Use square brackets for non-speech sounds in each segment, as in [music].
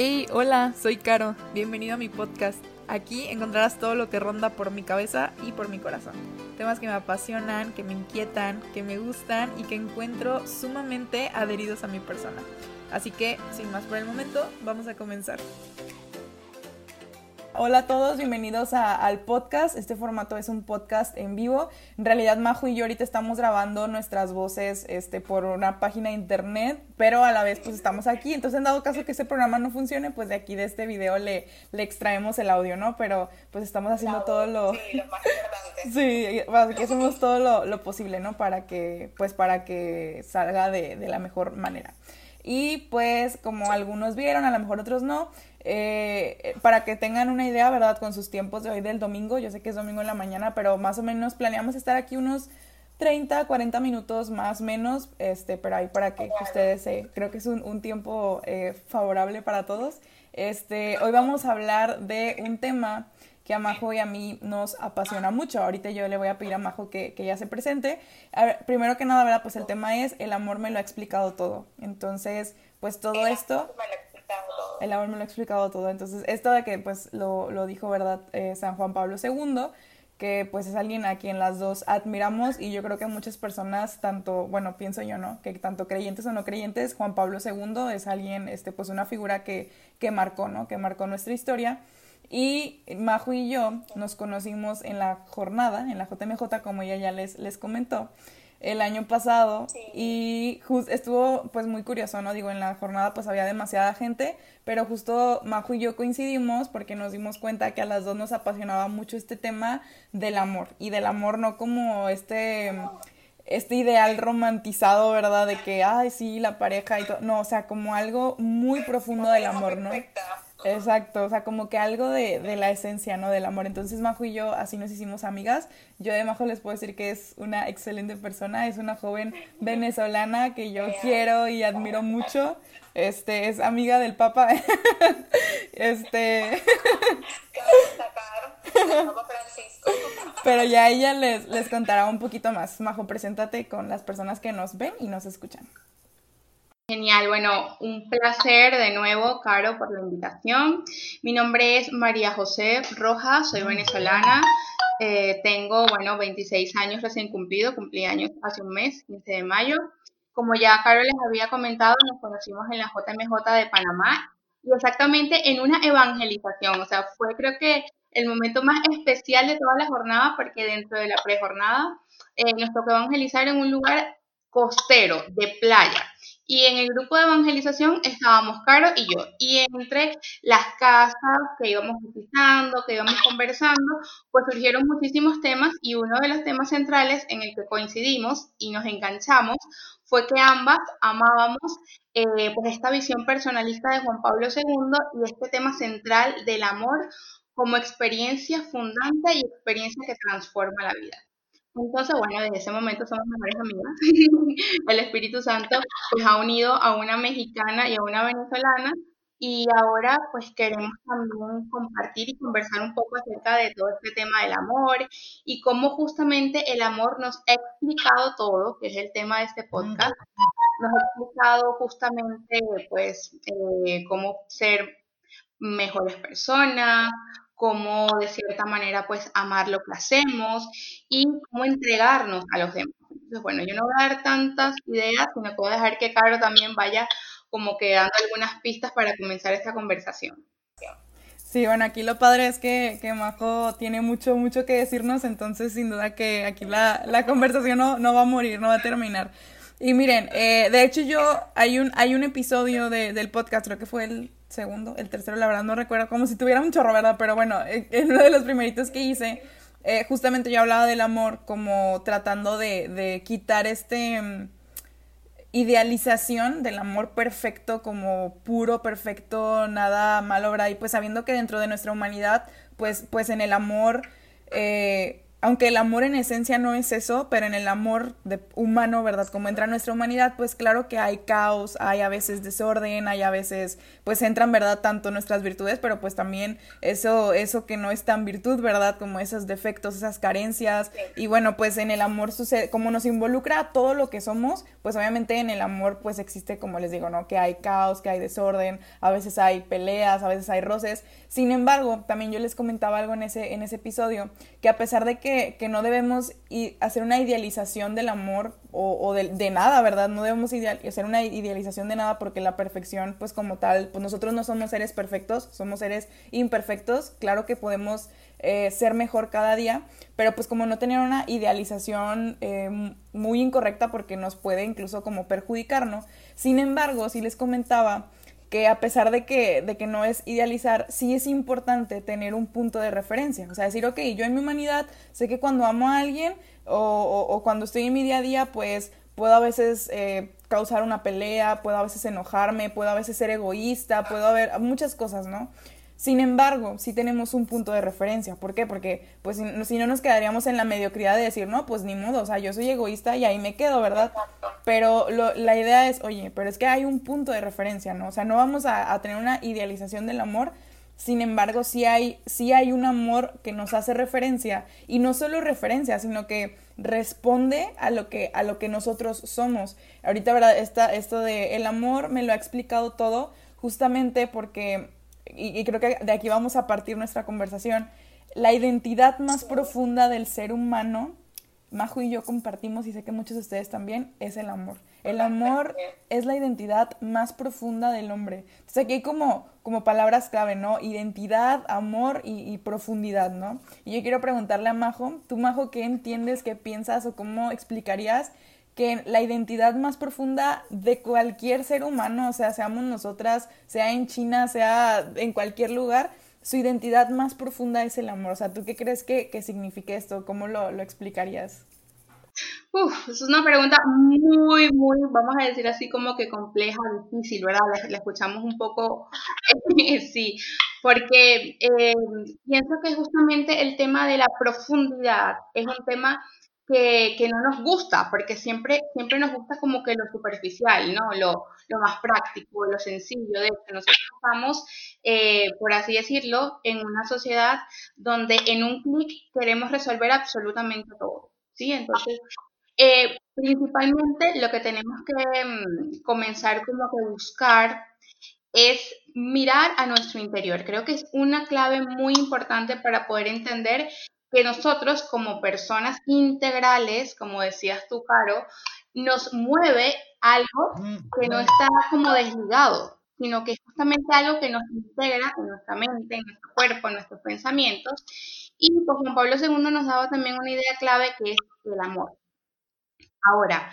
Hey, hola, soy Caro. Bienvenido a mi podcast. Aquí encontrarás todo lo que ronda por mi cabeza y por mi corazón. Temas que me apasionan, que me inquietan, que me gustan y que encuentro sumamente adheridos a mi persona. Así que, sin más por el momento, vamos a comenzar. Hola a todos, bienvenidos al podcast. Este formato es un podcast en vivo. En realidad, Majo y yo ahorita estamos grabando nuestras voces este, por una página de internet, pero a la vez pues estamos aquí. Entonces, en dado caso que este programa no funcione, pues de aquí de este video le, le extraemos el audio, ¿no? Pero pues estamos haciendo todo lo... Sí, lo más importante. [laughs] Sí, que hacemos todo lo, lo, posible, ¿no? Para que, pues para que salga de, de la mejor manera. Y pues como algunos vieron, a lo mejor otros no, eh, para que tengan una idea, ¿verdad? Con sus tiempos de hoy del domingo, yo sé que es domingo en la mañana, pero más o menos planeamos estar aquí unos 30, 40 minutos más menos, este, pero ahí para que ustedes, eh, creo que es un, un tiempo eh, favorable para todos. Este, hoy vamos a hablar de un tema que a Majo y a mí nos apasiona mucho. Ahorita yo le voy a pedir a Majo que, que ya se presente. Primero que nada, ¿verdad? Pues el tema es el amor me lo ha explicado todo. Entonces, pues todo esto... El amor me lo ha explicado todo. Entonces, esto de que pues lo, lo dijo, ¿verdad? Eh, San Juan Pablo II, que pues es alguien a quien las dos admiramos y yo creo que muchas personas, tanto, bueno, pienso yo, ¿no? Que tanto creyentes o no creyentes, Juan Pablo II es alguien, este, pues una figura que, que marcó, ¿no? Que marcó nuestra historia. Y Majo y yo nos conocimos en la jornada, en la JMJ, como ella ya les, les comentó el año pasado y estuvo pues muy curioso, ¿no? Digo, en la jornada pues había demasiada gente, pero justo Majo y yo coincidimos porque nos dimos cuenta que a las dos nos apasionaba mucho este tema del amor y del amor no como este este ideal romantizado, ¿verdad? De que, ay, sí, la pareja y todo. No, o sea, como algo muy profundo del amor, ¿no? Exacto, o sea, como que algo de, de, la esencia, ¿no? Del amor. Entonces Majo y yo así nos hicimos amigas. Yo de Majo les puedo decir que es una excelente persona, es una joven venezolana que yo quiero y admiro mucho. Este, es amiga del Papa. [laughs] este. Pero ya ella les, les contará un poquito más. Majo, preséntate con las personas que nos ven y nos escuchan. Genial, bueno, un placer de nuevo, Caro, por la invitación. Mi nombre es María José Rojas, soy venezolana, eh, tengo, bueno, 26 años recién cumplido, cumplí años hace un mes, 15 de mayo. Como ya Caro les había comentado, nos conocimos en la JMJ de Panamá y exactamente en una evangelización, o sea, fue creo que el momento más especial de toda la jornada porque dentro de la prejornada eh, nos tocó evangelizar en un lugar costero, de playa. Y en el grupo de evangelización estábamos Caro y yo. Y entre las casas que íbamos visitando, que íbamos conversando, pues surgieron muchísimos temas y uno de los temas centrales en el que coincidimos y nos enganchamos fue que ambas amábamos eh, pues esta visión personalista de Juan Pablo II y este tema central del amor como experiencia fundante y experiencia que transforma la vida. Entonces, bueno, desde ese momento somos mejores amigas. [laughs] El Espíritu Santo pues ha unido a una mexicana y a una venezolana y ahora pues queremos también compartir y conversar un poco acerca de todo este tema del amor y cómo justamente el amor nos ha explicado todo, que es el tema de este podcast. Nos ha explicado justamente pues eh, cómo ser mejores personas, cómo de cierta manera pues amar lo que hacemos y cómo entregarnos a los demás. Entonces, bueno, yo no voy a dar tantas ideas, sino puedo dejar que Caro también vaya como que dando algunas pistas para comenzar esta conversación. Sí, bueno, aquí lo padre es que, que Majo tiene mucho, mucho que decirnos, entonces sin duda que aquí la, la conversación no, no, va a morir, no va a terminar. Y miren, eh, de hecho yo, hay un, hay un episodio de, del podcast, creo que fue el segundo, el tercero, la verdad no recuerdo, como si tuviera un chorro, ¿verdad? Pero bueno, [laughs] en uno de los primeritos que hice, eh, justamente yo hablaba del amor como tratando de, de quitar este um, idealización del amor perfecto como puro, perfecto, nada malo, ¿verdad? Y pues sabiendo que dentro de nuestra humanidad, pues, pues en el amor... Eh, aunque el amor en esencia no es eso, pero en el amor de humano, ¿verdad? Como entra nuestra humanidad, pues claro que hay caos, hay a veces desorden, hay a veces, pues entran, ¿verdad? Tanto nuestras virtudes, pero pues también eso, eso que no es tan virtud, ¿verdad? Como esos defectos, esas carencias. Y bueno, pues en el amor sucede, como nos involucra todo lo que somos, pues obviamente en el amor pues existe, como les digo, ¿no? Que hay caos, que hay desorden, a veces hay peleas, a veces hay roces. Sin embargo, también yo les comentaba algo en ese, en ese episodio, que a pesar de que que, no debemos hacer una idealización del amor o, de, nada, ¿verdad? No debemos hacer una idealización de nada porque la perfección, pues como tal, pues nosotros no somos seres perfectos, somos seres imperfectos. Claro que podemos eh, ser mejor cada día, pero pues como no tener una idealización eh, muy incorrecta porque nos puede incluso como perjudicar, ¿no? Sin embargo, si les comentaba que a pesar de que, de que no es idealizar, sí es importante tener un punto de referencia. O sea, decir, ok, yo en mi humanidad sé que cuando amo a alguien o, o, cuando estoy en mi día a día, pues puedo a veces eh, causar una pelea, puedo a veces enojarme, puedo a veces ser egoísta, puedo haber muchas cosas, ¿no? Sin embargo, sí tenemos un punto de referencia. ¿Por qué? Porque pues si, no nos quedaríamos en la mediocridad de decir, no, pues ni modo, o sea, yo soy egoísta y ahí me quedo, ¿verdad? Pero la idea es, oye, pero es que hay un punto de referencia, ¿no? O sea, no vamos a, tener una idealización del amor, sin embargo, sí hay, sí hay un amor que nos hace referencia y no solo referencia, sino que responde a lo que, a lo que nosotros somos. Ahorita, ¿verdad? Esta, esto de el amor me lo ha explicado todo justamente porque y, creo que de aquí vamos a partir nuestra conversación, la identidad más profunda del ser humano, Majo y yo compartimos, y sé que muchos de ustedes también, es el amor. El amor es la identidad más profunda del hombre. Entonces aquí hay como, como palabras clave, ¿no? Identidad, amor y, y, profundidad, ¿no? Y yo quiero preguntarle a Majo, tú Majo, ¿qué entiendes, qué piensas o cómo explicarías que la identidad más profunda de cualquier ser humano, o sea, seamos nosotras, sea en China, sea en cualquier lugar, su identidad más profunda es el amor. O sea, ¿tú qué crees que, que signifique esto? ¿Cómo lo, lo explicarías? Uf, es una pregunta muy, muy, vamos a decir así como que compleja, difícil, ¿verdad? La, escuchamos un poco, [laughs] sí, porque eh, pienso que justamente el tema de la profundidad es un tema que, no nos gusta, porque siempre, siempre nos gusta como que lo superficial, ¿no? Lo, lo más práctico, lo sencillo. De hecho, nosotros estamos, eh, por así decirlo, en una sociedad donde en un clic queremos resolver absolutamente todo, ¿sí? Entonces, eh, principalmente lo que tenemos que mm, comenzar como que buscar es mirar a nuestro interior. Creo que es una clave muy importante para poder entender que nosotros como personas integrales, como decías tú, Caro, nos mueve algo que no está como desligado, sino que es justamente algo que nos integra en nuestra mente, en nuestro cuerpo, en nuestros pensamientos. Y pues Juan Pablo II nos daba también una idea clave que es el amor. Ahora,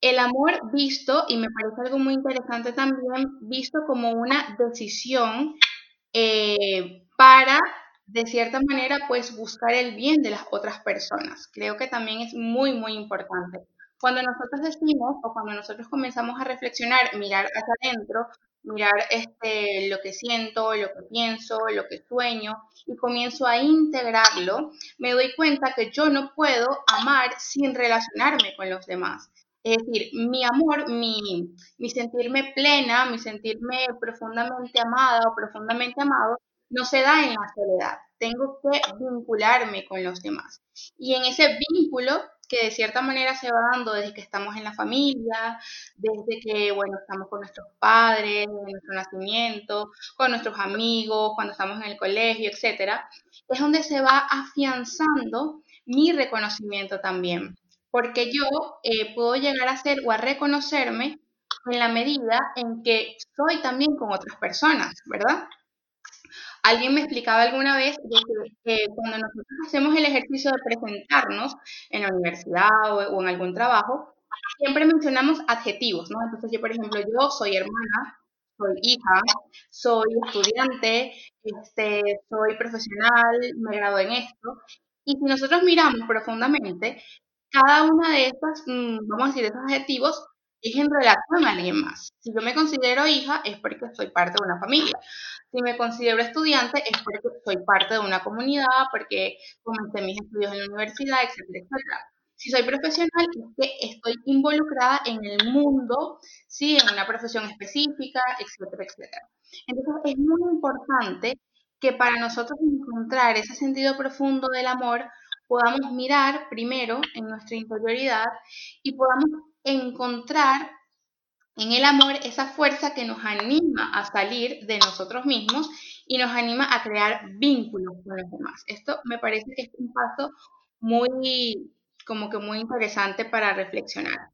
el amor visto, y me parece algo muy interesante también, visto como una decisión eh, para de cierta manera, pues buscar el bien de las otras personas. Creo que también es muy, muy importante. Cuando nosotros decimos o cuando nosotros comenzamos a reflexionar, mirar hacia adentro, mirar este, lo que siento, lo que pienso, lo que sueño y comienzo a integrarlo, me doy cuenta que yo no puedo amar sin relacionarme con los demás. Es decir, mi amor, mi, mi sentirme plena, mi sentirme profundamente amada o profundamente amado, no se da en la soledad. Tengo que vincularme con los demás. Y en ese vínculo que de cierta manera se va dando desde que estamos en la familia, desde que, bueno, estamos con nuestros padres, desde nuestro nacimiento, con nuestros amigos, cuando estamos en el colegio, etcétera, es donde se va afianzando mi reconocimiento también. Porque yo eh, puedo llegar a ser o a reconocerme en la medida en que soy también con otras personas, ¿verdad? Alguien me explicaba alguna vez que cuando nosotros hacemos el ejercicio de presentarnos en la universidad o, en algún trabajo, siempre mencionamos adjetivos, ¿no? Entonces yo, por ejemplo, yo soy hermana, soy hija, soy estudiante, este, soy profesional, me gradué en esto. Y si nosotros miramos profundamente, cada una de estas, mm, vamos a decir, estos adjetivos es en relación a alguien más. Si yo me considero hija es porque soy parte de una familia. Si me considero estudiante es porque soy parte de una comunidad, porque comencé mis estudios en la universidad, etcétera, etcétera. Si soy profesional es que estoy involucrada en el mundo, sí, en una profesión específica, etcétera, etcétera. Entonces es muy importante que para nosotros encontrar ese sentido profundo del amor, podamos mirar primero en nuestra interioridad y podamos encontrar en el amor esa fuerza que nos anima a salir de nosotros mismos y nos anima a crear vínculos con los demás. Esto me parece que es un paso muy, como que muy interesante para reflexionar.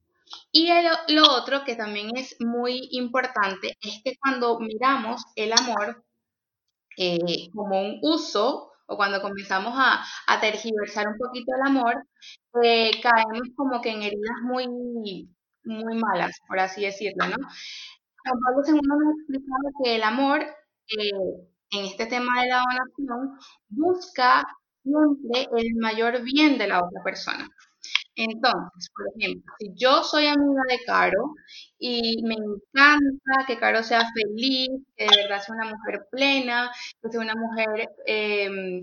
Y lo otro que también es muy importante es que cuando miramos el amor eh, como un uso o cuando comenzamos a, tergiversar un poquito el amor, eh, caemos como que en heridas muy, muy malas, por así decirlo, ¿no? Juan Pablo II que el amor, eh, en este tema de la donación, busca siempre el mayor bien de la otra persona. Entonces, por ejemplo, si yo soy amiga de Caro y me encanta que Caro sea feliz, que de verdad sea una mujer plena, que sea una mujer em,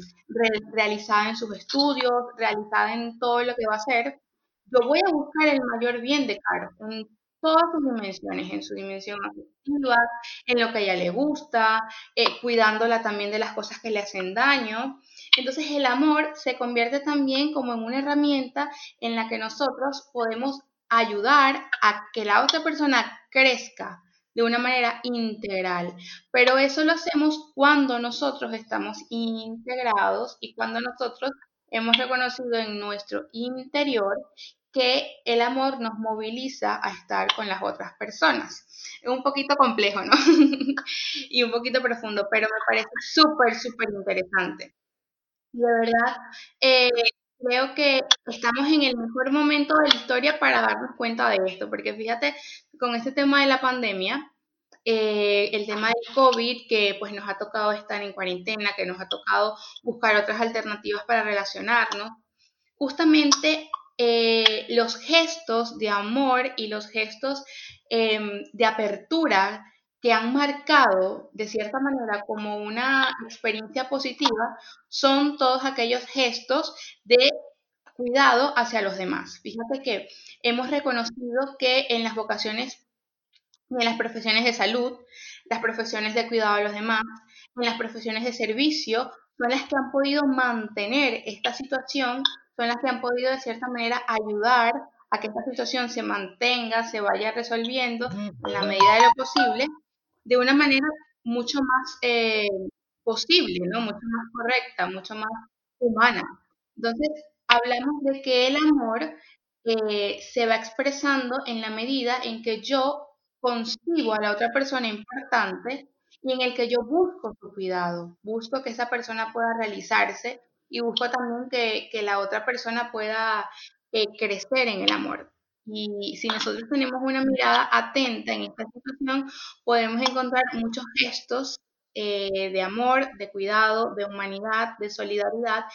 realizada en sus estudios, realizada en todo lo que va a hacer, yo voy a buscar el mayor bien de Caro en todas sus dimensiones, en su dimensión afectiva, en lo que a ella le gusta, eh, cuidándola también de las cosas que le hacen daño. Entonces el amor se convierte también como en una herramienta en la que nosotros podemos ayudar a que la otra persona crezca de una manera integral. Pero eso lo hacemos cuando nosotros estamos integrados y cuando nosotros hemos reconocido en nuestro interior que el amor nos moviliza a estar con las otras personas. Es un poquito complejo, ¿no? [laughs] y un poquito profundo, pero me parece súper, súper interesante. De verdad, eh, creo que estamos en el mejor momento de la historia para darnos cuenta de esto, porque fíjate, con este tema de la pandemia, eh, el tema del COVID, que pues nos ha tocado estar en cuarentena, que nos ha tocado buscar otras alternativas para relacionarnos, justamente eh, los gestos de amor y los gestos em, de apertura que han marcado de cierta manera como una experiencia positiva son todos aquellos gestos de cuidado hacia los demás. Fíjate que hemos reconocido que en las vocaciones en las profesiones de salud, las profesiones de cuidado a los demás, en las profesiones de servicio, son las que han podido mantener esta situación, son las que han podido de cierta manera ayudar a que esta situación se mantenga, se vaya resolviendo en la medida de lo posible de una manera mucho más eh, posible, ¿no? Mucho más correcta, mucho más humana. Entonces, hablamos de que el amor eh, se va expresando en la medida en que yo concibo a la otra persona importante y en el que yo busco su cuidado, busco que esa persona pueda realizarse y busco también que, que la otra persona pueda eh, crecer en el amor. Y si nosotros tenemos una mirada atenta en esta situación, podemos encontrar muchos gestos eh, de amor, de cuidado, de humanidad, de solidaridad,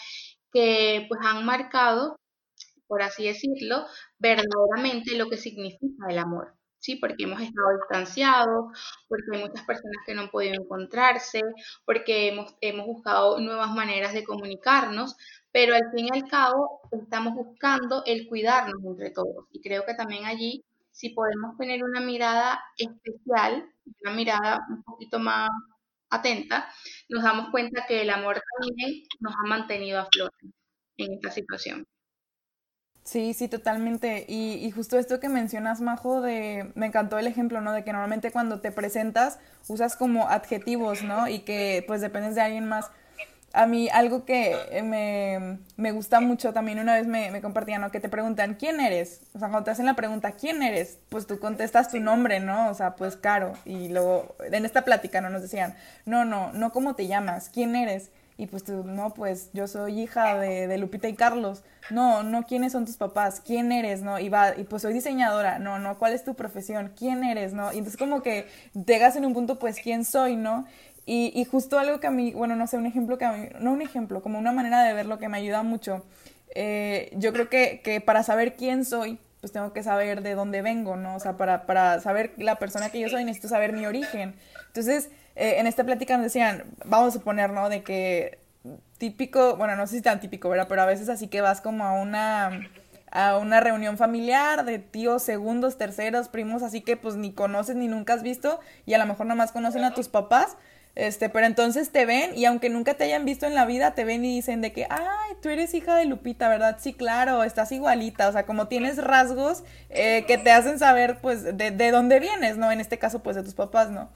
que pues han marcado, por así decirlo, verdaderamente lo que significa el amor. ¿Sí? Porque hemos estado distanciados, porque hay muchas personas que no han podido encontrarse, porque hemos, hemos buscado nuevas maneras de comunicarnos, pero al fin y al cabo estamos buscando el cuidarnos entre todos. Y creo que también allí, si podemos tener una mirada especial, una mirada un poquito más atenta, nos damos cuenta que el amor también nos ha mantenido a flote en esta situación. Sí, sí, totalmente. Y, y, justo esto que mencionas, Majo, de, me encantó el ejemplo, ¿no? De que normalmente cuando te presentas usas como adjetivos, ¿no? Y que pues dependes de alguien más. A mí algo que me, me gusta mucho también una vez me, me compartían, ¿no? Que te preguntan, ¿quién eres? O sea, cuando te hacen la pregunta, ¿quién eres? Pues tú contestas tu nombre, ¿no? O sea, pues Caro. Y luego, en esta plática, ¿no? Nos decían, no, no, no cómo te llamas, ¿quién eres? Y pues tú, no, pues yo soy hija de, Lupita y Carlos. No, no, ¿quiénes son tus papás? ¿Quién eres? ¿No? Y va, y pues soy diseñadora. No, no, ¿cuál es tu profesión? ¿Quién eres? ¿No? Y entonces como que llegas en un punto, pues, ¿quién soy? ¿No? Y, justo algo que a mí, bueno, no sé, un ejemplo que a mí, no un ejemplo, como una manera de ver lo que me ayuda mucho. Eh, yo creo que, que para saber quién soy, pues tengo que saber de dónde vengo, ¿no? O sea, para, para saber la persona que yo soy necesito saber mi origen. Entonces, eh, en esta plática nos decían, vamos a suponer, ¿no? De que típico, bueno, no sé si tan típico, ¿verdad? Pero a veces así que vas como a una a una reunión familiar de tíos, segundos, terceros, primos, así que pues ni conoces ni nunca has visto y a lo mejor nada más conocen a tus papás este, pero entonces te ven y aunque nunca te hayan visto en la vida, te ven y dicen de que, ay, tú eres hija de Lupita, ¿verdad? Sí, claro, estás igualita, o sea, como tienes rasgos eh, que te hacen saber, pues, de, de dónde vienes, ¿no? En este caso, pues, de tus papás, ¿no?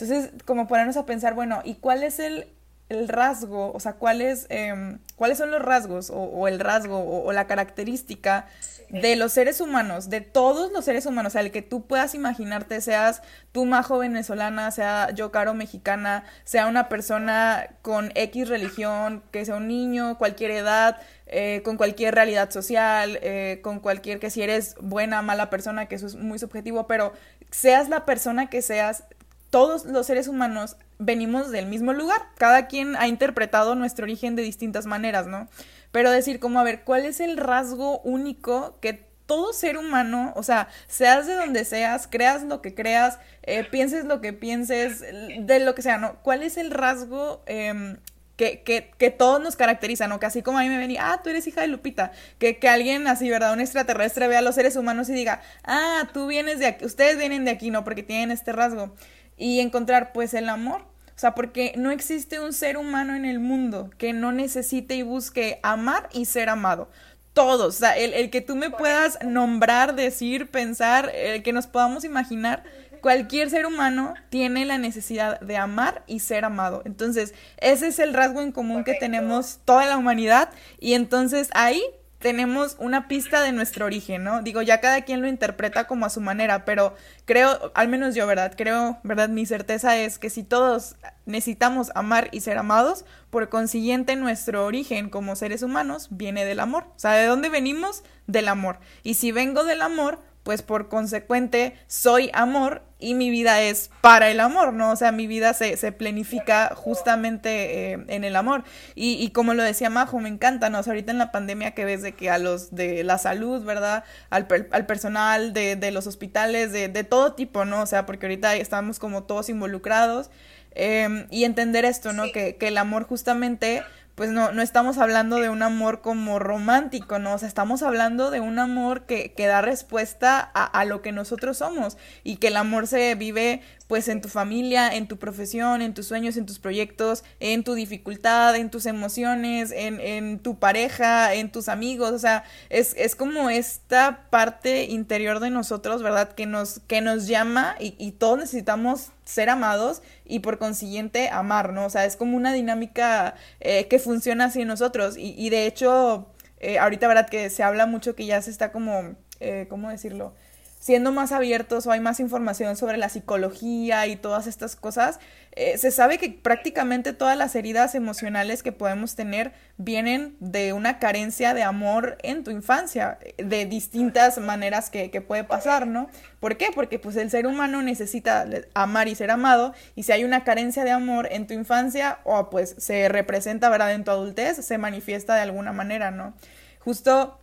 Entonces, como ponernos a pensar, bueno, ¿y cuál es el, el rasgo, o sea, cuáles, eh, cuáles son los rasgos o, el rasgo o, la característica de los seres humanos, de todos los seres humanos, o sea, el que tú puedas imaginarte, seas tú majo venezolana, sea yo caro mexicana, sea una persona con X religión, que sea un niño, cualquier edad, eh, con cualquier realidad social, eh, con cualquier que si eres buena, mala persona, que eso es muy subjetivo, pero seas la persona que seas, todos los seres humanos venimos del mismo lugar. Cada quien ha interpretado nuestro origen de distintas maneras, ¿no? Pero decir como, a ver, ¿cuál es el rasgo único que todo ser humano, o sea, seas de donde seas, creas lo que creas, eh, pienses lo que pienses, de lo que sea, ¿no? ¿Cuál es el rasgo em, que, que, que, todos nos caracteriza, ¿no? Que así como a mí me venía, ah, tú eres hija de Lupita, que, que alguien así, ¿verdad? Un extraterrestre vea a los seres humanos y diga, ah, tú vienes de aquí, ustedes vienen de aquí, ¿no? Porque tienen este rasgo. Y encontrar, pues, el amor, o sea, porque no existe un ser humano en el mundo que no necesite y busque amar y ser amado. Todos, o sea, el, que tú me puedas nombrar, decir, pensar, el que nos podamos imaginar, cualquier ser humano tiene la necesidad de amar y ser amado. Entonces, ese es el rasgo en común que tenemos toda la humanidad y entonces ahí tenemos una pista de nuestro origen, ¿no? Digo, ya cada quien lo interpreta como a su manera, pero creo, al menos yo, ¿verdad? Creo, ¿verdad? Mi certeza es que si todos necesitamos amar y ser amados, por consiguiente nuestro origen como seres humanos viene del amor. O sea, ¿de dónde venimos? Del amor. Y si vengo del amor, pues por consecuente soy amor y mi vida es para el amor, ¿no? O sea, mi vida se, se planifica justamente eh, en el amor. Y, y, como lo decía Majo, me encanta, ¿no? O sea, ahorita en la pandemia que ves de que a los de la salud, ¿verdad? Al, al personal de, de, los hospitales, de, de, todo tipo, ¿no? O sea, porque ahorita estamos como todos involucrados. Eh, y entender esto, ¿no? Que, que el amor justamente pues no, no estamos hablando de un amor como romántico, ¿no? O sea, estamos hablando de un amor que, que da respuesta a, a, lo que nosotros somos y que el amor se vive pues en tu familia, en tu profesión, en tus sueños, en tus proyectos, en tu dificultad, en tus emociones, en, en tu pareja, en tus amigos, o sea, es, es, como esta parte interior de nosotros, ¿verdad? Que nos, que nos llama y, y todos necesitamos ser amados y por consiguiente amar, ¿no? O sea, es como una dinámica eh, que funciona así en nosotros y, y de hecho, eh, ahorita, ¿verdad? Que se habla mucho que ya se está como, eh, ¿cómo decirlo? Siendo más abiertos o hay más información sobre la psicología y todas estas cosas, eh, se sabe que prácticamente todas las heridas emocionales que podemos tener vienen de una carencia de amor en tu infancia, de distintas maneras que, que puede pasar, ¿no? ¿Por qué? Porque pues el ser humano necesita amar y ser amado y si hay una carencia de amor en tu infancia o pues se representa, ¿verdad? En tu adultez, se manifiesta de alguna manera, ¿no? Justo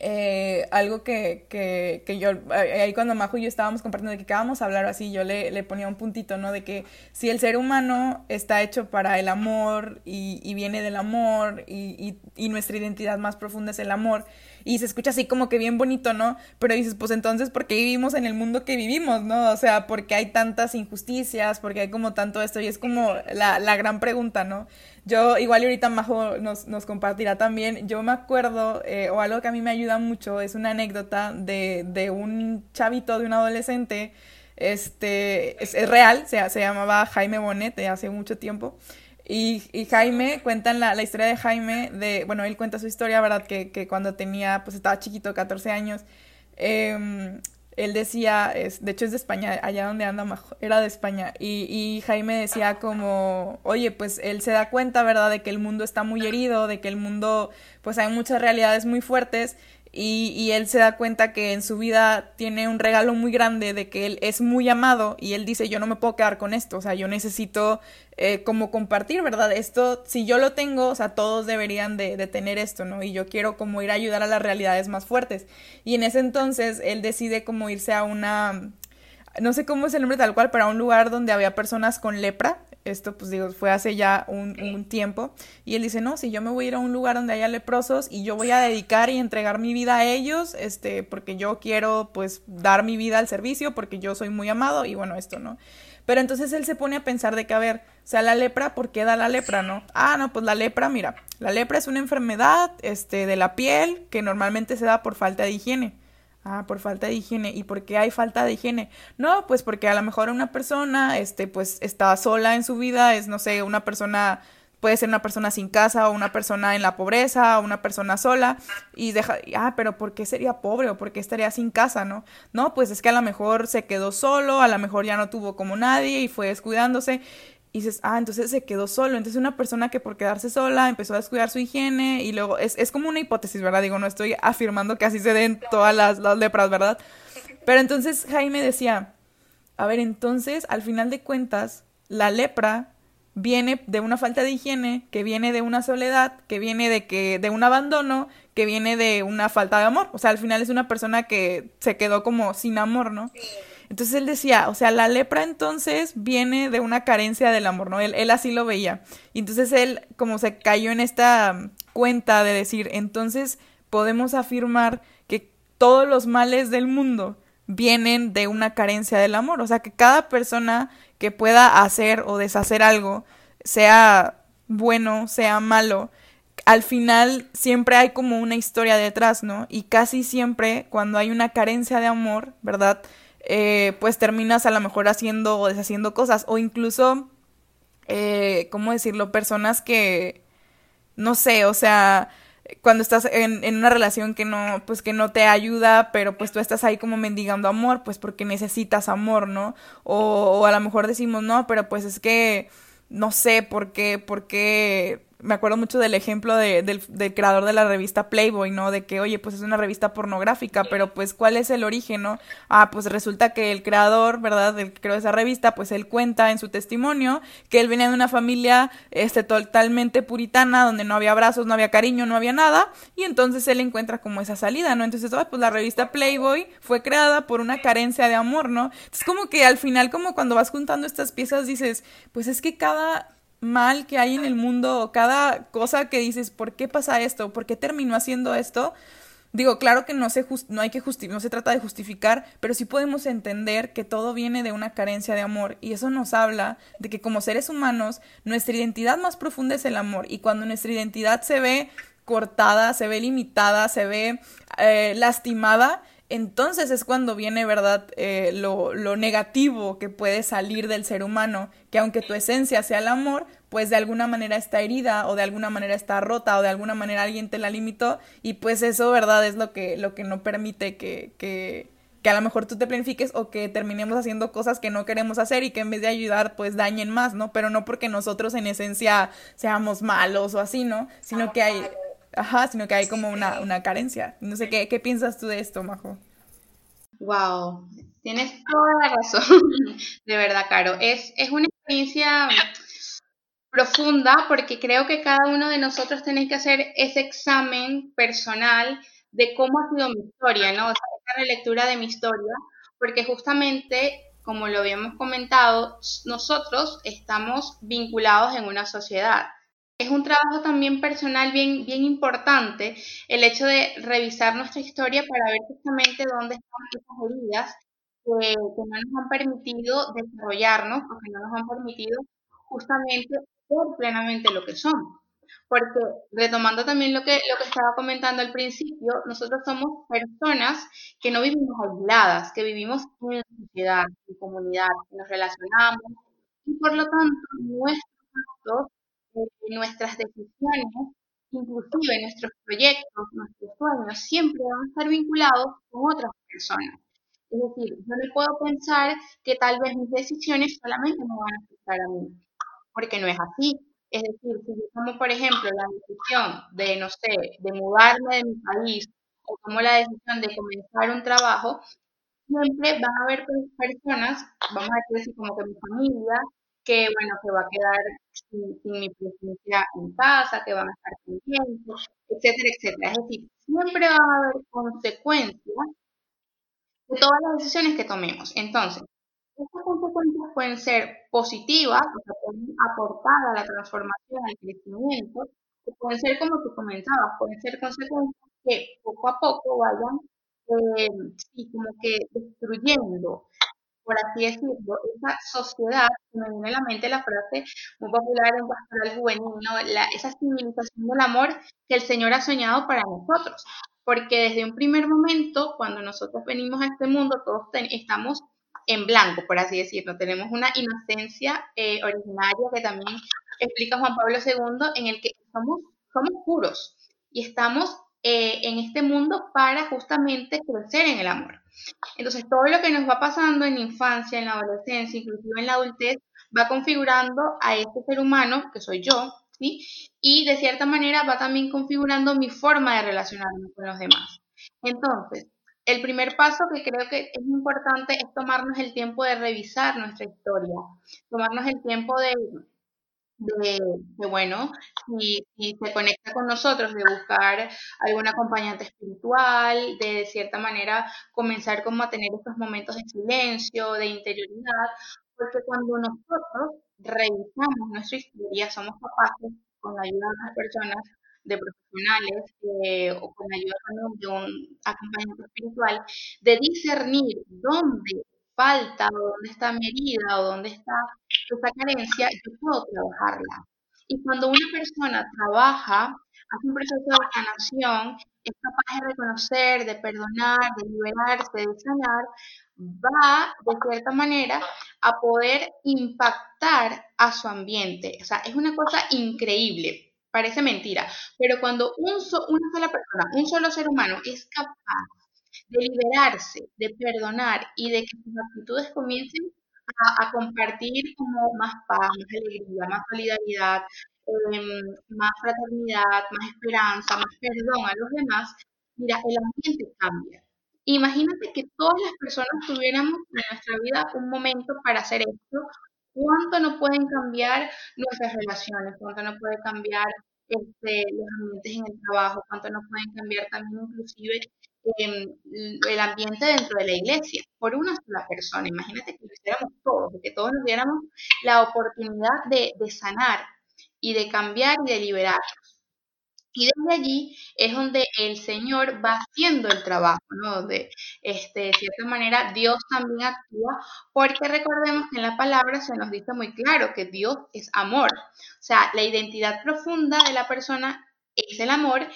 eh, algo que, que, que, yo, ahí cuando Majo y yo estábamos compartiendo de que acabamos a hablar así, yo le, le, ponía un puntito, ¿no? De que si el ser humano está hecho para el amor y, viene del amor y, y, nuestra identidad más profunda es el amor, y se escucha así como que bien bonito, ¿no? Pero dices, pues entonces, ¿por qué vivimos en el mundo que vivimos, ¿no? O sea, porque hay tantas injusticias, porque hay como tanto esto, y es como la, la gran pregunta, ¿no? Yo, igual y ahorita Majo nos, nos compartirá también, yo me acuerdo, eh, o algo que a mí me ayuda mucho, es una anécdota de, de un chavito, de un adolescente, este, es, real, se, se llamaba Jaime Bonet, hace mucho tiempo, y, Jaime, cuentan la, la, historia de Jaime, de, bueno, él cuenta su historia, ¿verdad? Que, que cuando tenía, pues estaba chiquito, 14 años, eh, él decía, es, de hecho es de España, allá donde anda era de España, y, y, Jaime decía como, oye, pues él se da cuenta, ¿verdad?, de que el mundo está muy herido, de que el mundo, pues hay muchas realidades muy fuertes, y, él se da cuenta que en su vida tiene un regalo muy grande de que él es muy amado y él dice yo no me puedo quedar con esto, o sea, yo necesito eh, como compartir, ¿verdad? Esto, si yo lo tengo, o sea, todos deberían de, de, tener esto, ¿no? Y yo quiero como ir a ayudar a las realidades más fuertes. Y en ese entonces él decide como irse a una, no sé cómo es el nombre tal cual, pero a un lugar donde había personas con lepra esto pues digo, fue hace ya un, tiempo, y él dice, no, si yo me voy a ir a un lugar donde haya leprosos y yo voy a dedicar y entregar mi vida a ellos, este, porque yo quiero pues dar mi vida al servicio, porque yo soy muy amado, y bueno, esto, ¿no? Pero entonces él se pone a pensar de que, a ver, o sea, la lepra, ¿por qué da la lepra, no? Ah, no, pues la lepra, mira, la lepra es una enfermedad, este, de la piel que normalmente se da por falta de higiene. Ah, por falta de higiene. ¿Y por qué hay falta de higiene? No, pues porque a lo mejor una persona, este, pues está sola en su vida, es, no sé, una persona, puede ser una persona sin casa o una persona en la pobreza o una persona sola y deja, ah, pero ¿por qué sería pobre o por qué estaría sin casa, no? No, pues es que a lo mejor se quedó solo, a lo mejor ya no tuvo como nadie y fue descuidándose y dices, ah, entonces se quedó solo. Entonces una persona que por quedarse sola empezó a descuidar su higiene y luego es, es como una hipótesis, ¿verdad? Digo, no estoy afirmando que así se den todas las, las lepras, ¿verdad? Pero entonces Jaime decía, a ver, entonces al final de cuentas, la lepra viene de una falta de higiene, que viene de una soledad, que viene de que de un abandono, que viene de una falta de amor. O sea, al final es una persona que se quedó como sin amor, ¿no? Entonces él decía, o sea, la lepra entonces viene de una carencia del amor, ¿no? Él, él así lo veía. Y entonces él como se cayó en esta cuenta de decir, entonces podemos afirmar que todos los males del mundo vienen de una carencia del amor. O sea, que cada persona que pueda hacer o deshacer algo, sea bueno, sea malo, al final siempre hay como una historia detrás, ¿no? Y casi siempre cuando hay una carencia de amor, ¿verdad? Eh, pues terminas a lo mejor haciendo o deshaciendo cosas o incluso, eh, ¿cómo decirlo? Personas que, no sé, o sea, cuando estás en, una relación que no, pues que no te ayuda, pero pues tú estás ahí como mendigando amor, pues porque necesitas amor, ¿no? O, o a lo mejor decimos, no, pero pues es que, no sé, por qué, por qué me acuerdo mucho del ejemplo de, del, del, creador de la revista Playboy, ¿no? De que, oye, pues es una revista pornográfica, pero pues, ¿cuál es el origen, no? Ah, pues resulta que el creador, ¿verdad? Del creo de esa revista, pues él cuenta en su testimonio que él venía de una familia, este, totalmente puritana, donde no había abrazos, no había cariño, no había nada, y entonces él encuentra como esa salida, ¿no? Entonces, pues la revista Playboy fue creada por una carencia de amor, ¿no? Es como que al final, como cuando vas juntando estas piezas, dices, pues es que cada mal que hay en el mundo, cada cosa que dices, ¿por qué pasa esto? ¿Por qué terminó haciendo esto? Digo, claro que no se, no hay que no se trata de justificar, pero sí podemos entender que todo viene de una carencia de amor y eso nos habla de que como seres humanos nuestra identidad más profunda es el amor y cuando nuestra identidad se ve cortada, se ve limitada, se ve eh, lastimada, entonces es cuando viene, ¿verdad?, eh, lo, lo, negativo que puede salir del ser humano, que aunque tu esencia sea el amor, pues de alguna manera está herida o de alguna manera está rota o de alguna manera alguien te la limitó y pues eso, ¿verdad?, es lo que, lo que no permite que, que, que a lo mejor tú te planifiques o que terminemos haciendo cosas que no queremos hacer y que en vez de ayudar, pues dañen más, ¿no? Pero no porque nosotros en esencia seamos malos o así, ¿no? Sino que hay Ajá, sino que hay como una, una carencia. No sé, ¿qué, ¿qué piensas tú de esto, Majo? Wow, tienes toda la razón, [laughs] de verdad, Caro. Es, es una experiencia profunda porque creo que cada uno de nosotros tiene que hacer ese examen personal de cómo ha sido mi historia, ¿no? O sea, esa relectura de mi historia, porque justamente, como lo habíamos comentado, nosotros estamos vinculados en una sociedad es un trabajo también personal bien, bien importante el hecho de revisar nuestra historia para ver justamente dónde están esas heridas que, no nos han permitido desarrollarnos o que no nos han permitido justamente ser plenamente lo que somos. Porque retomando también lo que, lo que estaba comentando al principio, nosotros somos personas que no vivimos aisladas, que vivimos en sociedad, en comunidad, que nos relacionamos y por lo tanto nuestros actos nuestras decisiones, inclusive nuestros proyectos, nuestros sueños, siempre van a estar vinculados con otras personas. Es decir, yo no puedo pensar que tal vez mis decisiones solamente me van a afectar a mí, porque no es así. Es decir, si yo tomo, por ejemplo, la decisión de, no sé, de mudarme de mi país o tomo la decisión de comenzar un trabajo, siempre van a haber personas, vamos a decir como que mi familia, que bueno, que va a quedar sin, mi presencia en casa, que van a estar pendientes, etcétera, etcétera. Es decir, siempre va a haber consecuencias de todas las decisiones que tomemos. Entonces, estas consecuencias pueden ser positivas, o sea, pueden aportar a la transformación, al crecimiento, o pueden ser como tú comentabas, pueden ser consecuencias que poco a poco vayan eh, como que destruyendo por así decirlo, esa sociedad, me viene a la mente la frase muy popular en Pastoral Juvenil, esa civilización del amor que el Señor ha soñado para nosotros. Porque desde un primer momento, cuando nosotros venimos a este mundo, todos estamos en blanco, por así decirlo. Tenemos una inocencia eh, originaria que también explica Juan Pablo II, en el que somos, somos puros y estamos eh, en este mundo para justamente crecer en el amor. Entonces, todo lo que nos va pasando en la infancia, en la adolescencia, inclusive en la adultez, va configurando a este ser humano, que soy yo, ¿sí? Y de cierta manera va también configurando mi forma de relacionarme con los demás. Entonces, el primer paso que creo que es importante es tomarnos el tiempo de revisar nuestra historia, tomarnos el tiempo de de, bueno, si, se conecta con nosotros, de buscar algún acompañante espiritual, de, de cierta manera comenzar como a tener estos momentos de silencio, de interioridad, porque cuando nosotros revisamos nuestra historia, somos capaces, con la ayuda de otras personas, de profesionales eh, o con la ayuda de un acompañante espiritual, de discernir dónde falta o dónde está mi herida o dónde está esa carencia, yo puedo trabajarla. Y cuando una persona trabaja, hace un proceso de sanación, es capaz de reconocer, de perdonar, de liberarse, de sanar, va de cierta manera a poder impactar a su ambiente. O sea, es una cosa increíble. Parece mentira, pero cuando un una sola persona, un solo ser humano es capaz de liberarse, de perdonar y de que sus actitudes comiencen a, compartir como más paz, más alegría, más solidaridad, em, más fraternidad, más esperanza, más perdón a los demás, mira, el ambiente cambia. Imagínate que todas las personas tuviéramos en nuestra vida un momento para hacer esto, cuánto no pueden cambiar nuestras relaciones, cuánto no puede cambiar este, los ambientes en el trabajo, cuánto no pueden cambiar también inclusive Em, el ambiente dentro de la iglesia por una sola persona. Imagínate que lo hiciéramos todos, que todos nos diéramos la oportunidad de, sanar y de cambiar y de liberar. Y desde allí es donde el Señor va haciendo el trabajo, ¿no? Donde, este, de cierta manera, Dios también actúa, porque recordemos que en la palabra se nos dice muy claro que Dios es amor. O sea, la identidad profunda de la persona es el amor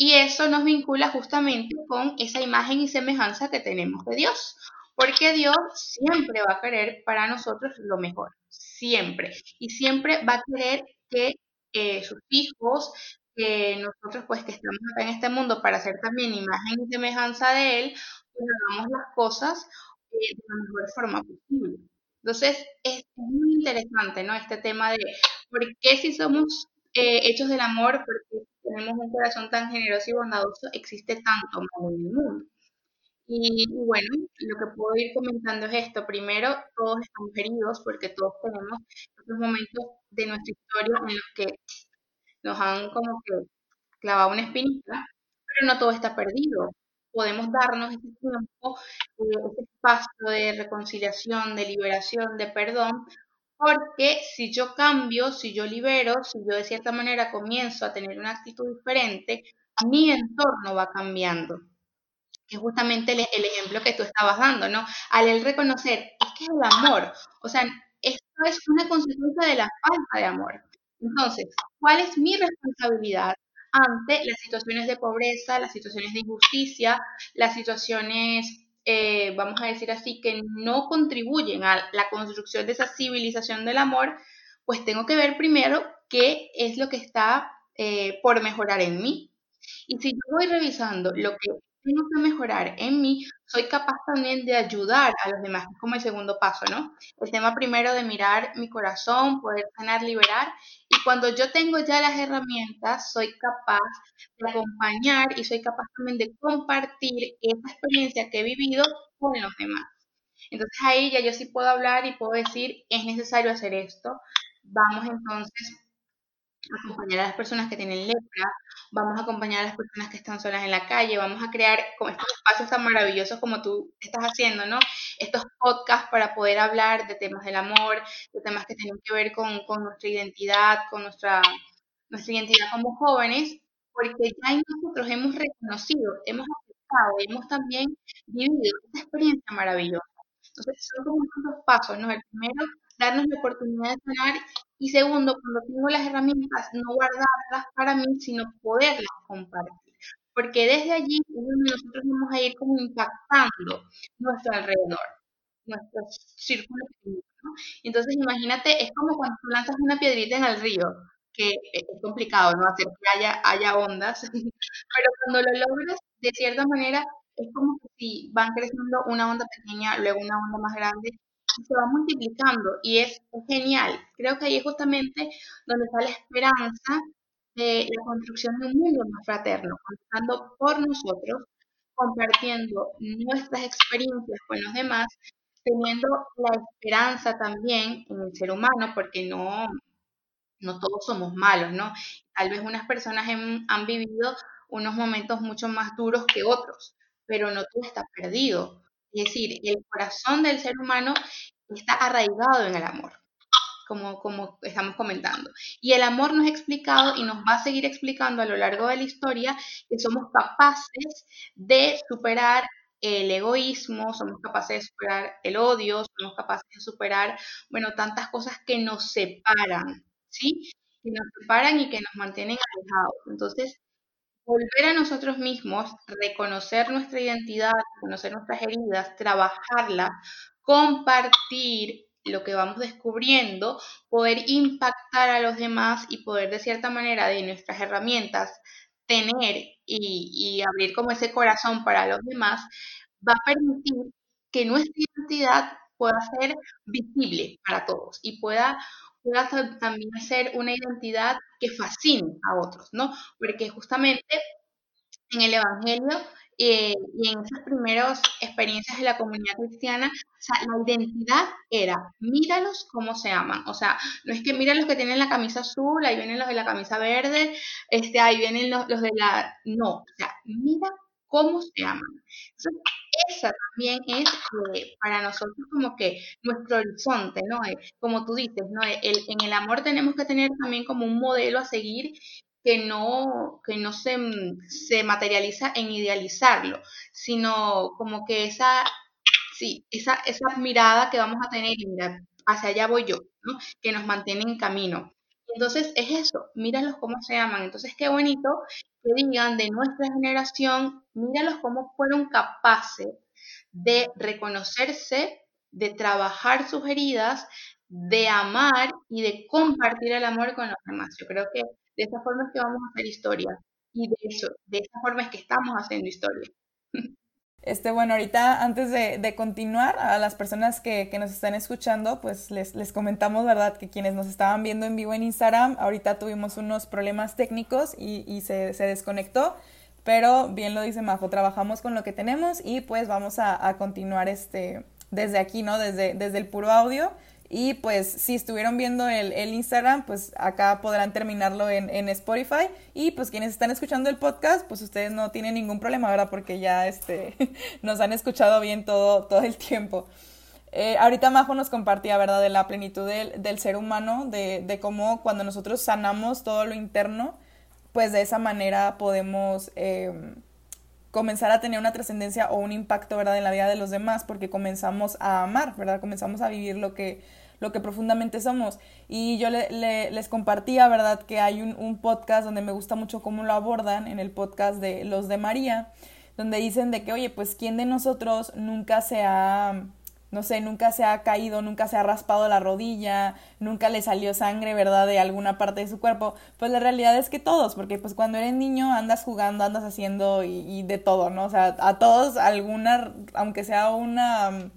y eso nos vincula justamente con esa imagen y semejanza que tenemos de Dios, porque Dios siempre va a querer para nosotros lo mejor, siempre. Y siempre va a querer que eh, sus hijos, que nosotros pues que estamos acá en este mundo para ser también imagen y semejanza de Él, pues hagamos las cosas eh, de la mejor forma posible. Entonces, es muy interesante, ¿no? Este tema de por qué si somos eh, hechos del amor, porque tenemos un corazón tan generoso y bondadoso, existe tanto amor en el mundo. Y, bueno, lo que puedo ir comentando es esto. Primero, todos estamos heridos porque todos tenemos esos momentos de nuestra historia en los que nos han como que clavado una espinita, pero no todo está perdido. Podemos darnos ese tiempo, eh, ese espacio de reconciliación, de liberación, de perdón, porque si yo cambio, si yo libero, si yo de cierta manera comienzo a tener una actitud diferente, mi entorno va cambiando. Que es justamente el, ejemplo que tú estabas dando, ¿no? Al reconocer, es que es el amor. O sea, esto es una consecuencia de la falta de amor. Entonces, ¿cuál es mi responsabilidad ante las situaciones de pobreza, las situaciones de injusticia, las situaciones eh, vamos a decir así, que no contribuyen a la construcción de esa civilización del amor, pues tengo que ver primero qué es lo que está eh, por mejorar en mí. Y si yo voy revisando lo que tengo que mejorar en mí, soy capaz también de ayudar a los demás, como el segundo paso, ¿no? El tema primero de mirar mi corazón, poder sanar, liberar, Y cuando yo tengo ya las herramientas, soy capaz de acompañar y soy capaz también de compartir esa experiencia que he vivido con los demás. Entonces ahí ya yo sí puedo hablar y puedo decir, es necesario hacer esto. Vamos entonces acompañar a las personas que tienen lepra, vamos a acompañar a las personas que están solas en la calle, vamos a crear estos espacios tan maravillosos como tú estás haciendo, ¿no? Estos podcasts para poder hablar de temas del amor, de temas que tienen que ver con, con nuestra identidad, con nuestra, nuestra identidad como jóvenes, porque ya nosotros hemos reconocido, hemos aceptado hemos también vivido esta experiencia maravillosa. Entonces, son como dos pasos, ¿no? El primero, darnos la oportunidad de sanar y segundo, cuando tengo las herramientas, no guardarlas para mí, sino poderlas compartir. Porque desde allí nosotros vamos a ir como impactando nuestro alrededor, nuestro círculo. Entonces imagínate, es como cuando tú lanzas una piedrita en el río, que es complicado, ¿no? Hacer que haya, haya ondas, [laughs] pero cuando lo logras, de cierta manera, es como si van creciendo una onda pequeña, luego una onda más grande, se va multiplicando y es genial. Creo que ahí es justamente donde está la esperanza de la construcción de un mundo más fraterno, comenzando por nosotros, compartiendo nuestras experiencias con los demás, teniendo la esperanza también en el ser humano, porque no, no todos somos malos, ¿no? Tal vez unas personas han vivido unos momentos mucho más duros que otros, pero no todo está perdido. Es decir, el corazón del ser humano está arraigado en el amor, como, como estamos comentando. Y el amor nos ha explicado y nos va a seguir explicando a lo largo de la historia que somos capaces de superar el egoísmo, somos capaces de superar el odio, somos capaces de superar, bueno, tantas cosas que nos separan, ¿sí? Que nos separan y que nos mantienen alejados. Entonces, volver a nosotros mismos, reconocer nuestra identidad, reconocer nuestras heridas, trabajarla, compartir lo que vamos descubriendo, poder impactar a los demás y poder de cierta manera de nuestras herramientas tener y, abrir como ese corazón para los demás, va a permitir que nuestra identidad pueda ser visible para todos y pueda, pueda también ser una identidad que fascine a otros, ¿no? Porque justamente en el Evangelio eh, y en esas primeras experiencias de la comunidad cristiana, o sea, la identidad era, míralos cómo se aman. O sea, no es que mira los que tienen la camisa azul, ahí vienen los de la camisa verde, este, ahí vienen los, los de la... No, o sea, mira cómo se aman. Esa también es eh, para nosotros como que nuestro horizonte, ¿no? Eh, como tú dices, ¿no? El, en el amor tenemos que tener también como un modelo a seguir que no, que no se, se materializa en idealizarlo, sino como que esa, sí, esa, esa mirada que vamos a tener, hacia allá voy yo, ¿no? que nos mantiene en camino. Entonces es eso, míralos cómo se aman. Entonces qué bonito que digan de nuestra generación, míralos cómo fueron capaces de reconocerse, de trabajar sus heridas, de amar y de compartir el amor con los demás. Yo creo que de esa forma es que vamos a hacer historia. Y de eso, de esa forma es que estamos haciendo historia. Este, bueno, ahorita antes de, continuar, a las personas que, nos están escuchando, pues les, les, comentamos, ¿verdad? Que quienes nos estaban viendo en vivo en Instagram, ahorita tuvimos unos problemas técnicos y, se, desconectó, pero bien lo dice Majo, trabajamos con lo que tenemos y pues vamos a, a continuar este, desde aquí, ¿no? Desde, desde el puro audio. Y pues si estuvieron viendo el, Instagram, pues acá podrán terminarlo en, Spotify. Y pues quienes están escuchando el podcast, pues ustedes no tienen ningún problema, ¿verdad? Porque ya este, [laughs] nos han escuchado bien todo, todo el tiempo. Eh, ahorita Majo nos compartía, ¿verdad? De la plenitud del, ser humano, de, de, cómo cuando nosotros sanamos todo lo interno, pues de esa manera podemos... Em, comenzar a tener una trascendencia o un impacto, ¿verdad?, en la vida de los demás, porque comenzamos a amar, ¿verdad? Comenzamos a vivir lo que, lo que profundamente somos. Y yo les compartía, ¿verdad?, que hay un, podcast donde me gusta mucho cómo lo abordan, en el podcast de Los de María, donde dicen de que, oye, pues, ¿quién de nosotros nunca se ha no sé, nunca se ha caído, nunca se ha raspado la rodilla, nunca le salió sangre, ¿verdad?, de alguna parte de su cuerpo. Pues la realidad es que todos, porque pues cuando eres niño andas jugando, andas haciendo y, y de todo, ¿no? O sea, a todos alguna, aunque sea una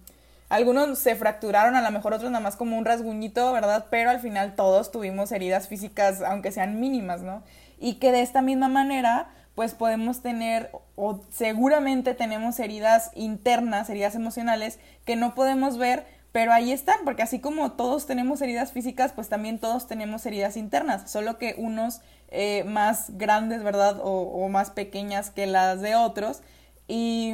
algunos se fracturaron, a lo mejor otros nada más como un rasguñito, ¿verdad? Pero al final todos tuvimos heridas físicas, aunque sean mínimas, ¿no? Y que de esta misma manera, pues podemos tener, o seguramente tenemos heridas internas, heridas emocionales, que no podemos ver, pero ahí están, porque así como todos tenemos heridas físicas, pues también todos tenemos heridas internas, solo que unos eh, más grandes, ¿verdad? O, o, más pequeñas que las de otros. Y,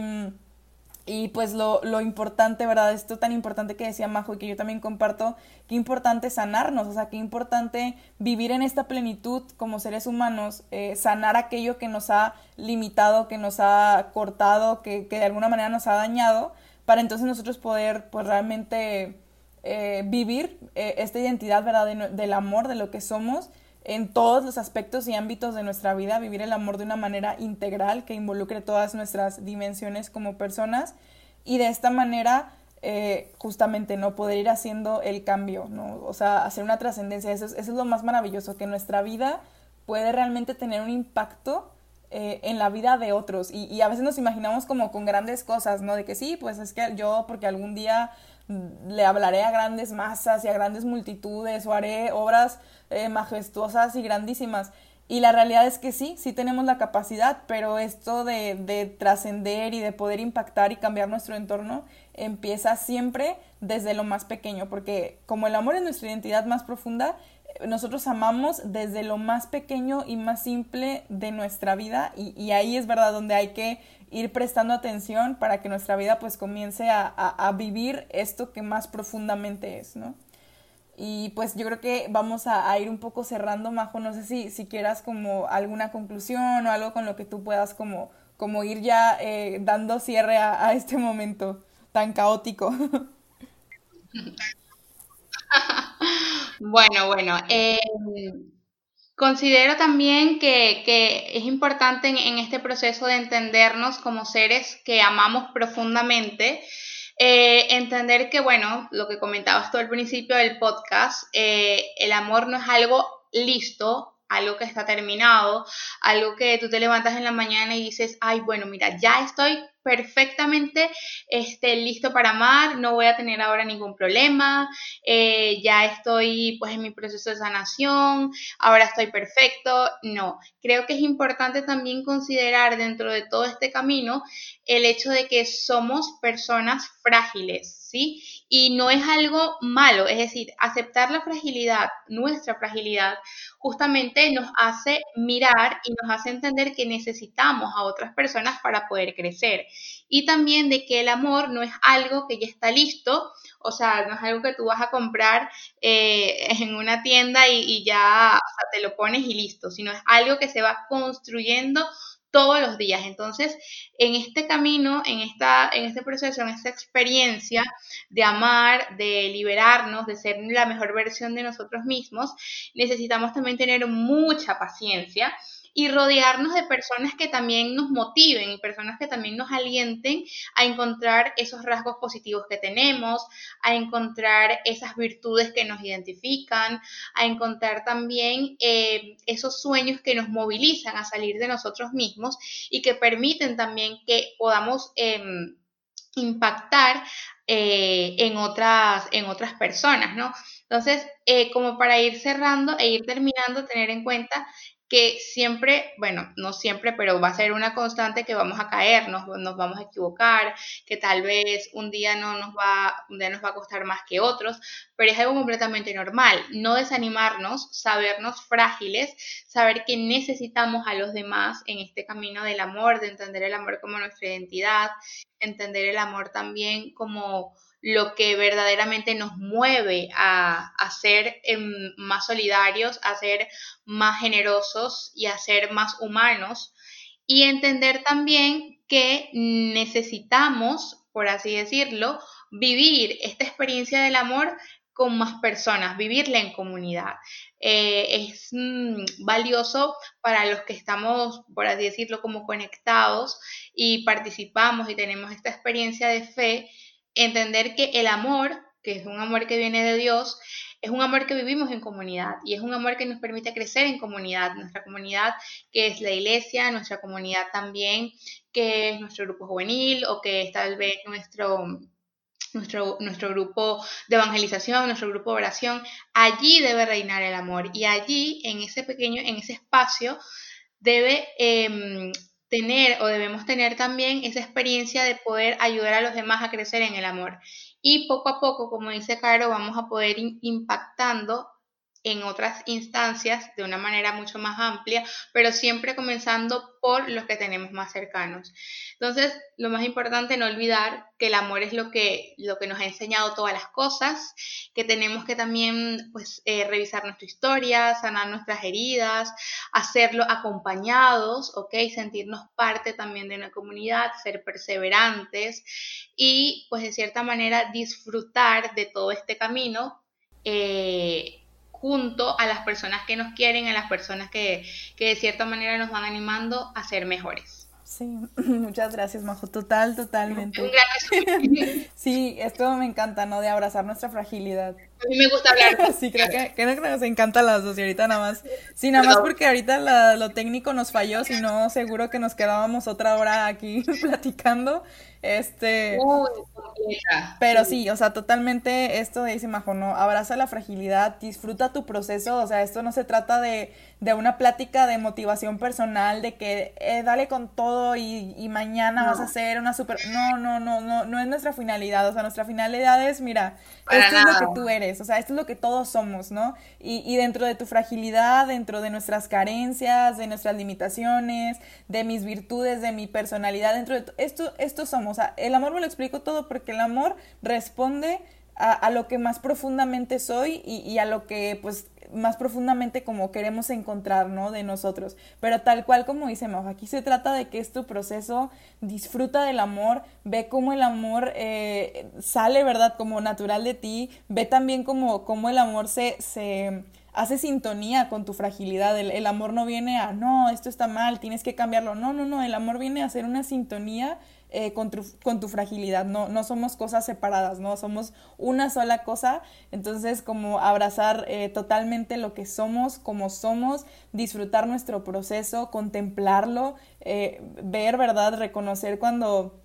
y pues lo, lo, importante, ¿verdad? Esto tan importante que decía Majo y que yo también comparto, qué importante sanarnos, o sea, qué importante vivir en esta plenitud como seres humanos, eh, sanar aquello que nos ha limitado, que nos ha cortado, que, que de alguna manera nos ha dañado para entonces nosotros poder pues realmente eh, vivir eh, esta identidad, ¿verdad? del amor, de lo que somos en todos los aspectos y ámbitos de nuestra vida, vivir el amor de una manera integral que involucre todas nuestras dimensiones como personas y de esta manera eh, justamente no poder ir haciendo el cambio, ¿no? O sea, hacer una trascendencia, eso, es lo más maravilloso, que nuestra vida puede realmente tener un impacto eh, en la vida de otros. Y, y, a veces nos imaginamos como con grandes cosas, ¿no? De que sí, pues es que yo, porque algún día le hablaré a grandes masas y a grandes multitudes o haré obras eh, majestuosas y grandísimas. Y la realidad es que sí, sí tenemos la capacidad, pero esto de, de trascender y de poder impactar y cambiar nuestro entorno empieza siempre desde lo más pequeño, porque como el amor es nuestra identidad más profunda, nosotros amamos desde lo más pequeño y más simple de nuestra vida y, ahí es verdad donde hay que ir prestando atención para que nuestra vida pues comience a, vivir esto que más profundamente es, ¿no? Y pues yo creo que vamos a, ir un poco cerrando, Majo, no sé si, si quieras como alguna conclusión o algo con lo que tú puedas como, como ir ya eh, dando cierre a, a este momento tan caótico. [laughs] [laughs] Bueno, bueno. Eh, considero también que, que es importante en, este proceso de entendernos como seres que amamos profundamente, eh, entender que, bueno, lo que comentabas tú al principio del podcast, eh, el amor no es algo listo, algo que está terminado, algo que tú te levantas en la mañana y dices, ay, bueno, mira, ya estoy perfectamente este, listo para amar, no voy a tener ahora ningún problema, eh, ya estoy pues en mi proceso de sanación, ahora estoy perfecto. No, creo que es importante también considerar dentro de todo este camino el hecho de que somos personas frágiles, ¿sí? Y no es algo malo, es decir, aceptar la fragilidad, nuestra fragilidad, justamente nos hace mirar y nos hace entender que necesitamos a otras personas para poder crecer. Y también de que el amor no es algo que ya está listo, o sea, no es algo que tú vas a comprar eh, [laughs] en una tienda y, y ya te lo pones y listo, sino es algo que se va construyendo todos los días. Entonces, en este camino, en, esta, en este proceso, en esta experiencia de amar, de liberarnos, de ser la mejor versión de nosotros mismos, necesitamos también tener mucha paciencia y rodearnos de personas que también nos motiven y personas que también nos alienten a encontrar esos rasgos positivos que tenemos, a encontrar esas virtudes que nos identifican, a encontrar también eh, esos sueños que nos movilizan a salir de nosotros mismos y que permiten también que podamos em, impactar eh, en, otras, en otras personas, ¿no? Entonces, eh, como para ir cerrando e ir terminando, tener en cuenta que siempre, bueno, no siempre, pero va a ser una constante que vamos a caer, nos, nos, vamos a equivocar, que tal vez un día no nos va, un día nos va a costar más que otros, pero es algo completamente normal. No desanimarnos, sabernos frágiles, saber que necesitamos a los demás en este camino del amor, de entender el amor como nuestra identidad, entender el amor también como lo que verdaderamente nos mueve a, ser em, más solidarios, a ser más generosos y a ser más humanos. Y entender también que necesitamos, por así decirlo, vivir esta experiencia del amor con más personas, vivirla en comunidad. Eh, es mm, valioso para los que estamos, por así decirlo, como conectados y participamos y tenemos esta experiencia de fe entender que el amor, que es un amor que viene de Dios, es un amor que vivimos en comunidad y es un amor que nos permite crecer en comunidad, nuestra comunidad que es la iglesia, nuestra comunidad también que es nuestro grupo juvenil o que es tal vez nuestro nuestro, nuestro grupo de evangelización, nuestro grupo de oración, allí debe reinar el amor y allí, en ese pequeño, en ese espacio, debe em, tener o debemos tener también esa experiencia de poder ayudar a los demás a crecer en el amor. Y poco a poco, como dice Caro, vamos a poder ir impactando en otras instancias de una manera mucho más amplia, pero siempre comenzando por los que tenemos más cercanos. Entonces, lo más importante, no olvidar que el amor es lo que, lo que nos ha enseñado todas las cosas, que tenemos que también pues, eh, revisar nuestra historia, sanar nuestras heridas, hacerlo acompañados, ¿ok? Sentirnos parte también de una comunidad, ser perseverantes y pues de cierta manera disfrutar de todo este camino. Eh, junto a las personas que nos quieren, a las personas que, que de cierta manera nos van animando a ser mejores. Sí, [laughs] muchas gracias, Majo. Total, totalmente. Un [laughs] sí, esto me encanta, ¿no? De abrazar nuestra fragilidad. A mí me gusta hablar. [laughs] sí, creo que, creo que nos encanta las dos y ahorita nada más. Sí, nada más porque ahorita lo técnico nos falló, si no, seguro que nos quedábamos otra hora aquí [laughs] platicando. Este. pero sí, o sea, totalmente esto dice Majo, ¿no? Abraza la fragilidad, disfruta tu proceso, o sea, esto no se trata de, de una plática de motivación personal, de que eh, dale con todo y, y mañana vas a ser una super. No, no, no, no, no es nuestra finalidad, o sea, nuestra finalidad es, mira, esto es lo que tú eres, o sea, esto es lo que todos somos, ¿no? Y, dentro de tu fragilidad, dentro de nuestras carencias, de nuestras limitaciones, de mis virtudes, de mi personalidad, dentro de esto, esto somos, o sea, el amor me lo explico todo porque el amor responde a, lo que más profundamente soy y, y, a lo que pues más profundamente como queremos encontrar, ¿no? De nosotros. Pero tal cual como dice Mau, aquí se trata de que es tu proceso, disfruta del amor, ve cómo el amor eh, sale, ¿verdad? Como natural de ti, ve también como, cómo el amor se, se hace sintonía con tu fragilidad. El, el, amor no viene a, no, esto está mal, tienes que cambiarlo. No, no, no, el amor viene a hacer una sintonía eh, con, tu, con, tu, fragilidad, no, no somos cosas separadas, no somos una sola cosa, entonces como abrazar eh, totalmente lo que somos, como somos, disfrutar nuestro proceso, contemplarlo, eh, ver, ¿verdad? Reconocer cuando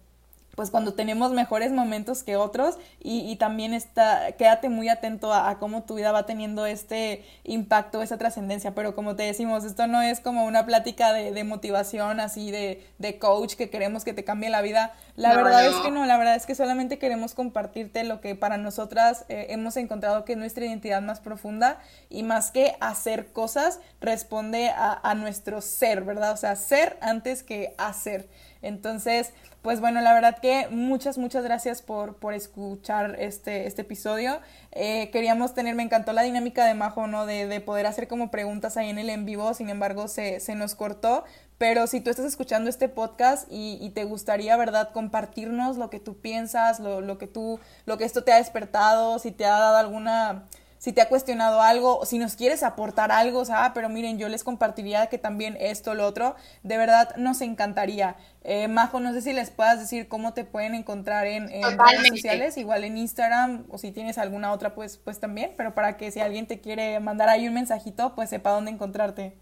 pues cuando tenemos mejores momentos que otros y, y también está, quédate muy atento a, cómo tu vida va teniendo este impacto, esa trascendencia, pero como te decimos, esto no es como una plática de, de motivación así de, de, coach que queremos que te cambie la vida, la verdad es que no, la verdad es que solamente queremos compartirte lo que para nosotras eh, hemos encontrado que es nuestra identidad más profunda y más que hacer cosas, responde a, a nuestro ser, ¿verdad? O sea, ser antes que hacer. Entonces, pues bueno, la verdad que muchas, muchas gracias por, por escuchar este, este episodio. Eh, queríamos tener, me encantó la dinámica de Majo, ¿no? De, de, poder hacer como preguntas ahí en el en vivo, sin embargo se, se nos cortó. Pero si tú estás escuchando este podcast y, y, te gustaría, ¿verdad?, compartirnos lo que tú piensas, lo, lo que tú, lo que esto te ha despertado, si te ha dado alguna si te ha cuestionado algo, o si nos quieres aportar algo, o sea, pero miren, yo les compartiría que también esto, lo otro, de verdad nos encantaría. Eh, Majo, no sé si les puedas decir cómo te pueden encontrar en, redes sociales, igual en Instagram, o si tienes alguna otra, pues, pues también, pero para que si alguien te quiere mandar ahí un mensajito, pues sepa dónde encontrarte.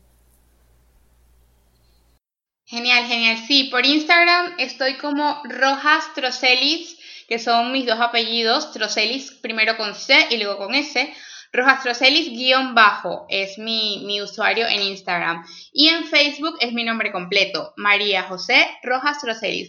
Genial, genial. Sí, por Instagram estoy como Rojas Trocelis, que son mis dos apellidos, Trocelis primero con C y luego con S. Rojastrocelis-bajo es mi, mi, usuario en Instagram. Y en Facebook es mi nombre completo, María José Rojas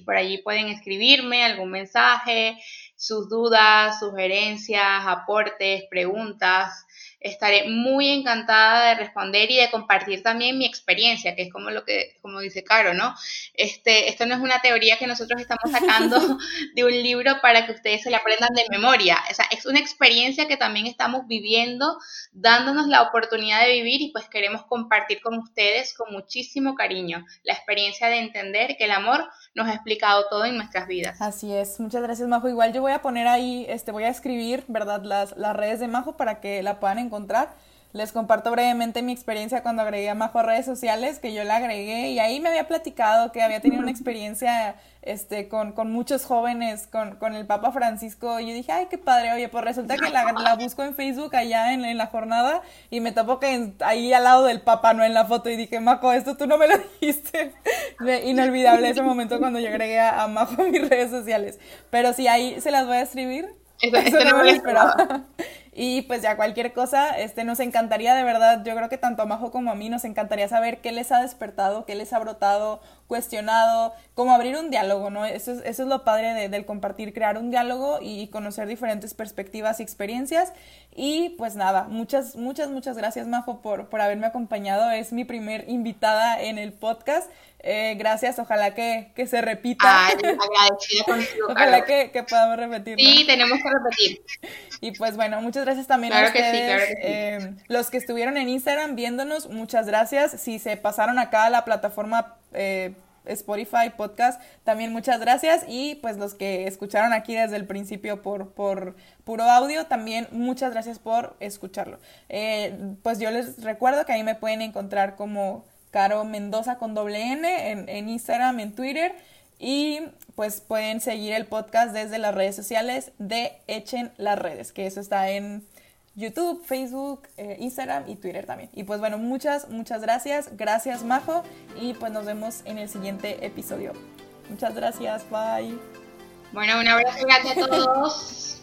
Por allí pueden escribirme algún mensaje, sus dudas, sugerencias, aportes, preguntas estaré muy encantada de responder y de compartir también mi experiencia, que es como lo que, como dice Caro, ¿no? Este, esto no es una teoría que nosotros estamos sacando [laughs] de un libro para que ustedes se la aprendan de memoria. O sea, es una experiencia que también estamos viviendo, dándonos la oportunidad de vivir y pues queremos compartir con ustedes con muchísimo cariño la experiencia de entender que el amor nos ha explicado todo en nuestras vidas. Así es, muchas gracias Majo. Igual yo voy a poner ahí, este, voy a escribir, ¿verdad? Las, las redes de Majo para que la puedan encontrar. Les comparto brevemente mi experiencia cuando agregué a Majo a redes sociales, que yo la agregué y ahí me había platicado que había tenido una experiencia este, con, con muchos jóvenes, con, con, el Papa Francisco. Y yo dije, ay, qué padre, oye, pues resulta que la, la busco en Facebook allá en, en, la jornada y me topo que ahí al lado del Papa, no en la foto. Y dije, Majo, esto tú no me lo [laughs] dijiste. Inolvidable ese momento cuando yo agregué a, a Majo a mis redes sociales. Pero sí, ahí se las voy a escribir Eso, no me lo esperaba. Y pues ya cualquier cosa, este, nos encantaría de verdad, yo creo que tanto a Majo como a mí nos encantaría saber qué les ha despertado, qué les ha brotado, cuestionado, cómo abrir un diálogo, ¿no? Eso es, eso es lo padre de, del compartir, crear un diálogo y conocer diferentes perspectivas y experiencias. Y pues nada, muchas, muchas, muchas gracias Majo por, por haberme acompañado. Es mi primer invitada en el podcast. Eh, gracias, ojalá que, que se repita. Ay, agradecida contigo. [laughs] ojalá que, que, podamos repetir. Sí, tenemos que repetir. Y pues bueno, muchas gracias también a ustedes. Eh, los que estuvieron en Instagram viéndonos, muchas gracias. Si se pasaron acá a la plataforma eh, Spotify Podcast, también muchas gracias. Y pues los que escucharon aquí desde el principio por, por puro audio, también muchas gracias por escucharlo. Eh, pues yo les recuerdo que ahí me pueden encontrar como Caro Mendoza con doble N en, en Instagram, en Twitter. Y pues pueden seguir el podcast desde las redes sociales de Echen las redes, que eso está en YouTube, Facebook, eh, Instagram y Twitter también. Y pues bueno, muchas, muchas gracias. Gracias, Majo. Y pues nos vemos en el siguiente episodio. Muchas gracias. Bye. Bueno, un abrazo grande a todos.